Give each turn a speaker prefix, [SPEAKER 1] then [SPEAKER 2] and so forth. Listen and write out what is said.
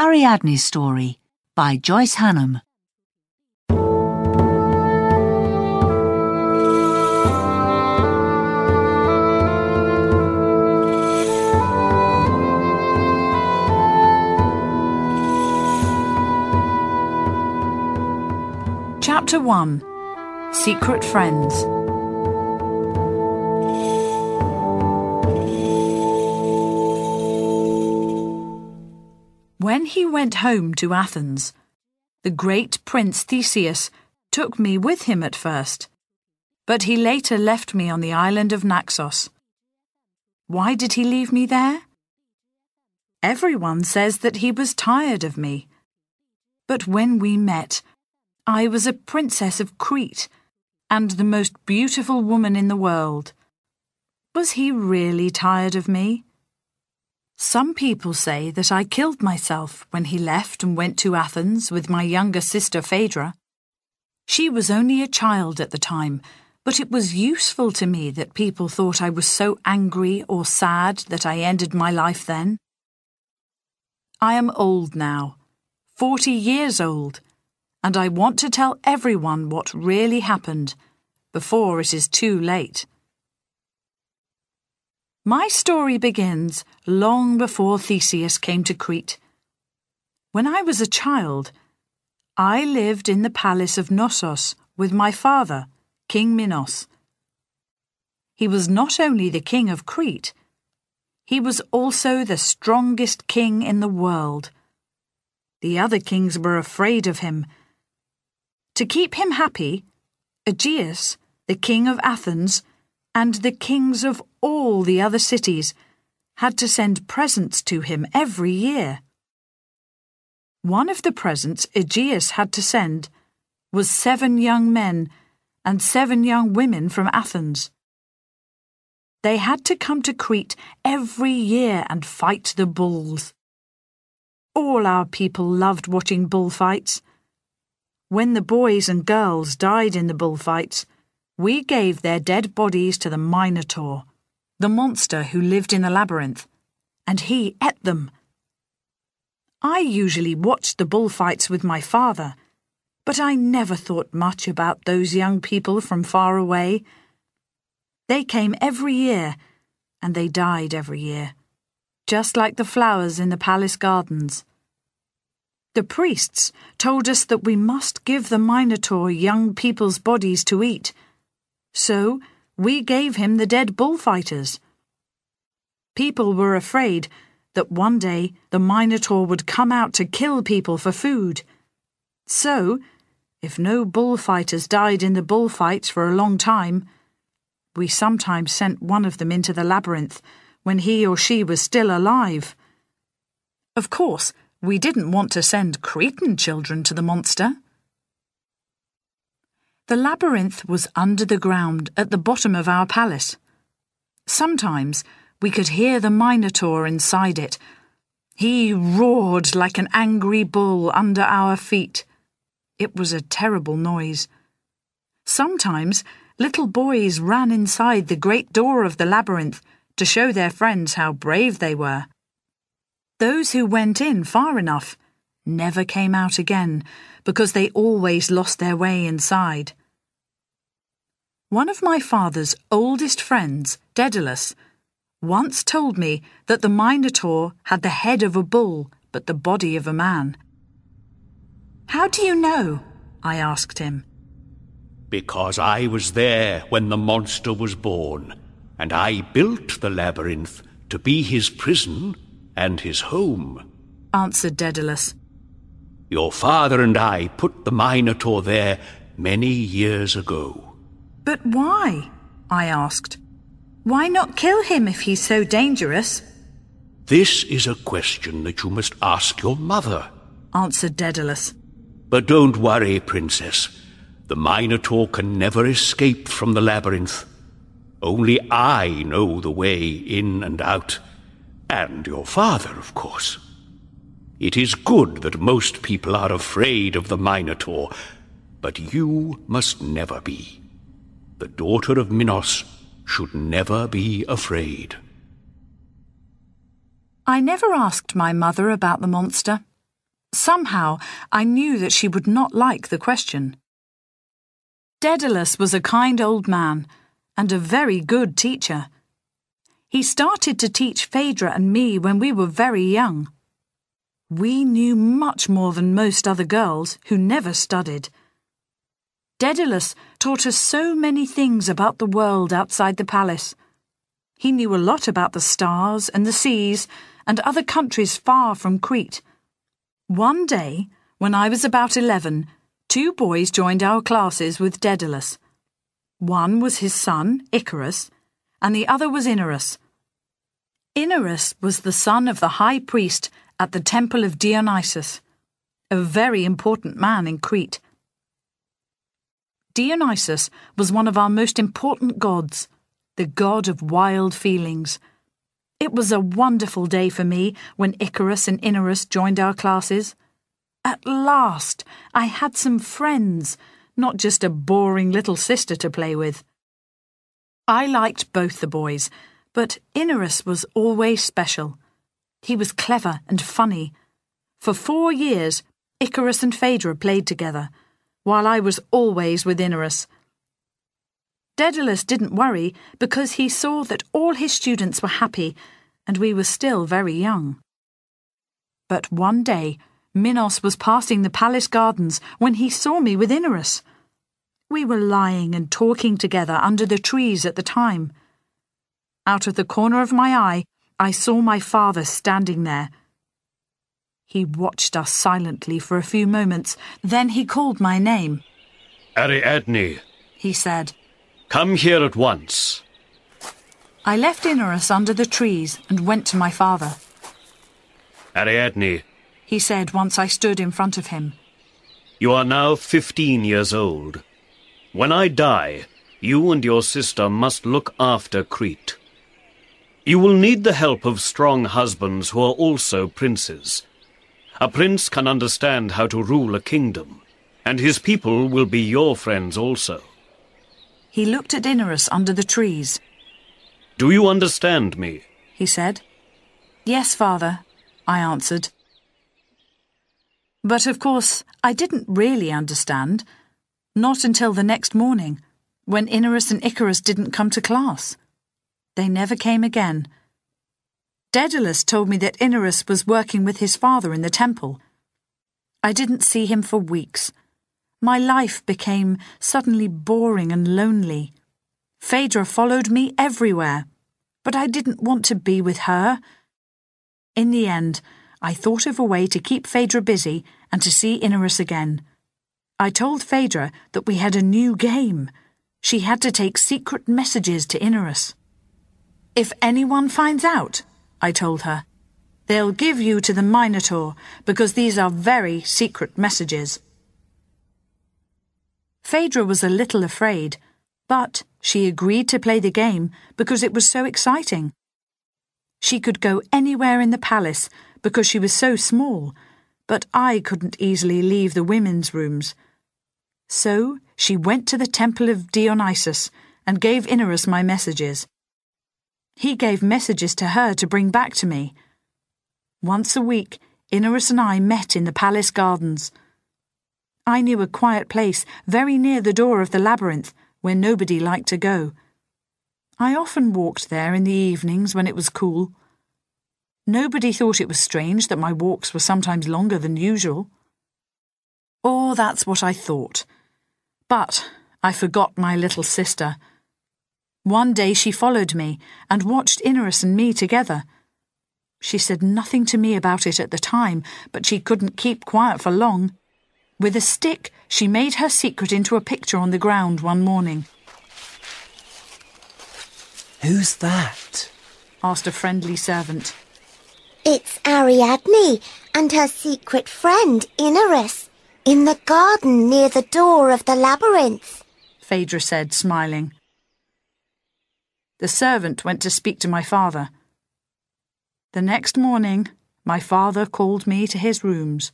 [SPEAKER 1] Ariadne's Story by Joyce Hannam.
[SPEAKER 2] Chapter 1 Secret Friends When he went home to Athens, the great prince Theseus took me with him at first, but he later left me on the island of Naxos. Why did he leave me there? Everyone says that he was tired of me. But when we met, I was a princess of Crete and the most beautiful woman in the world. Was he really tired of me? Some people say that I killed myself when he left and went to Athens with my younger sister Phaedra. She was only a child at the time, but it was useful to me that people thought I was so angry or sad that I ended my life then. I am old now, forty years old, and I want to tell everyone what really happened before it is too late. My story begins long before Theseus came to Crete. When I was a child, I lived in the palace of Knossos with my father, King Minos. He was not only the king of Crete, he was also the strongest king in the world. The other kings were afraid of him. To keep him happy, Aegeus, the king of Athens, and the kings of all the other cities had to send presents to him every year. One of the presents Aegeus had to send was seven young men and seven young women from Athens. They had to come to Crete every year and fight the bulls. All our people loved watching bullfights. When the boys and girls died in the bullfights, we gave their dead bodies to the Minotaur, the monster who lived in the labyrinth, and he ate them. I usually watched the bullfights with my father, but I never thought much about those young people from far away. They came every year, and they died every year, just like the flowers in the palace gardens. The priests told us that we must give the Minotaur young people's bodies to eat so we gave him the dead bullfighters. People were afraid that one day the Minotaur would come out to kill people for food. So, if no bullfighters died in the bullfights for a long time, we sometimes sent one of them into the labyrinth when he or she was still alive. Of course, we didn't want to send Cretan children to the monster. The labyrinth was under the ground at the bottom of our palace. Sometimes we could hear the Minotaur inside it. He roared like an angry bull under our feet. It was a terrible noise. Sometimes little boys ran inside the great door of the labyrinth to show their friends how brave they were. Those who went in far enough never came out again because they always lost their way inside. One of my father's oldest friends, Daedalus, once told me that the Minotaur had the head of a bull but the body of a man. How do you know? I asked him.
[SPEAKER 3] Because I was there when the monster was born, and I built the labyrinth to be his prison and his home,
[SPEAKER 2] answered Daedalus.
[SPEAKER 3] Your father and I put the Minotaur there many years ago.
[SPEAKER 2] But why? I asked. Why not kill him if he's so dangerous?
[SPEAKER 3] This is a question that you must ask your mother,
[SPEAKER 2] answered Daedalus.
[SPEAKER 3] But don't worry, Princess. The Minotaur can never escape from the labyrinth. Only I know the way in and out, and your father, of course. It is good that most people are afraid of the Minotaur, but you must never be the daughter of Minos, should never be afraid.
[SPEAKER 2] I never asked my mother about the monster, Somehow, I knew that she would not like the question. Daedalus was a kind old man and a very good teacher. He started to teach Phaedra and me when we were very young. We knew much more than most other girls who never studied. Daedalus taught us so many things about the world outside the palace. He knew a lot about the stars and the seas and other countries far from Crete. One day, when I was about eleven, two boys joined our classes with Daedalus. One was his son, Icarus, and the other was Inarus. Inarus was the son of the high priest at the temple of Dionysus, a very important man in Crete. Dionysus was one of our most important gods, the god of wild feelings. It was a wonderful day for me when Icarus and Inarus joined our classes. At last, I had some friends, not just a boring little sister to play with. I liked both the boys, but Inarus was always special. He was clever and funny. For four years, Icarus and Phaedra played together while I was always with Inarus. Daedalus didn't worry because he saw that all his students were happy and we were still very young. But one day, Minos was passing the palace gardens when he saw me with Inarus. We were lying and talking together under the trees at the time. Out of the corner of my eye, I saw my father standing there. He watched us silently for a few moments. Then he called my name.
[SPEAKER 3] Ariadne,
[SPEAKER 2] he said.
[SPEAKER 3] Come here at once.
[SPEAKER 2] I left Inarus under the trees and went to my father.
[SPEAKER 3] Ariadne,
[SPEAKER 2] he said once I stood in front of him.
[SPEAKER 3] You are now fifteen years old. When I die, you and your sister must look after Crete. You will need the help of strong husbands who are also princes. A prince can understand how to rule a kingdom, and his people will be your friends also.
[SPEAKER 2] He looked at Inarus under the trees.
[SPEAKER 3] Do you understand me?
[SPEAKER 2] he said. Yes, father, I answered. But of course, I didn't really understand. Not until the next morning, when Inarus and Icarus didn't come to class. They never came again Daedalus told me that Inarus was working with his father in the temple. I didn't see him for weeks. My life became suddenly boring and lonely. Phaedra followed me everywhere, but I didn't want to be with her. In the end, I thought of a way to keep Phaedra busy and to see Inarus again. I told Phaedra that we had a new game. She had to take secret messages to Inarus. If anyone finds out, I told her. They'll give you to the Minotaur because these are very secret messages. Phaedra was a little afraid, but she agreed to play the game because it was so exciting. She could go anywhere in the palace because she was so small, but I couldn't easily leave the women's rooms. So she went to the temple of Dionysus and gave Inarus my messages. He gave messages to her to bring back to me. Once a week, Inarus and I met in the palace gardens. I knew a quiet place very near the door of the labyrinth where nobody liked to go. I often walked there in the evenings when it was cool. Nobody thought it was strange that my walks were sometimes longer than usual. Or that's what I thought. But I forgot my little sister. One day she followed me and watched Inarus and me together. She said nothing to me about it at the time, but she couldn't keep quiet for long. With a stick, she made her secret into a picture on the ground one morning.
[SPEAKER 4] Who's that?
[SPEAKER 2] asked a friendly servant.
[SPEAKER 5] It's Ariadne and her secret friend, Inarus, in the garden near the door of the labyrinth,
[SPEAKER 2] Phaedra said, smiling. The servant went to speak to my father. The next morning, my father called me to his rooms.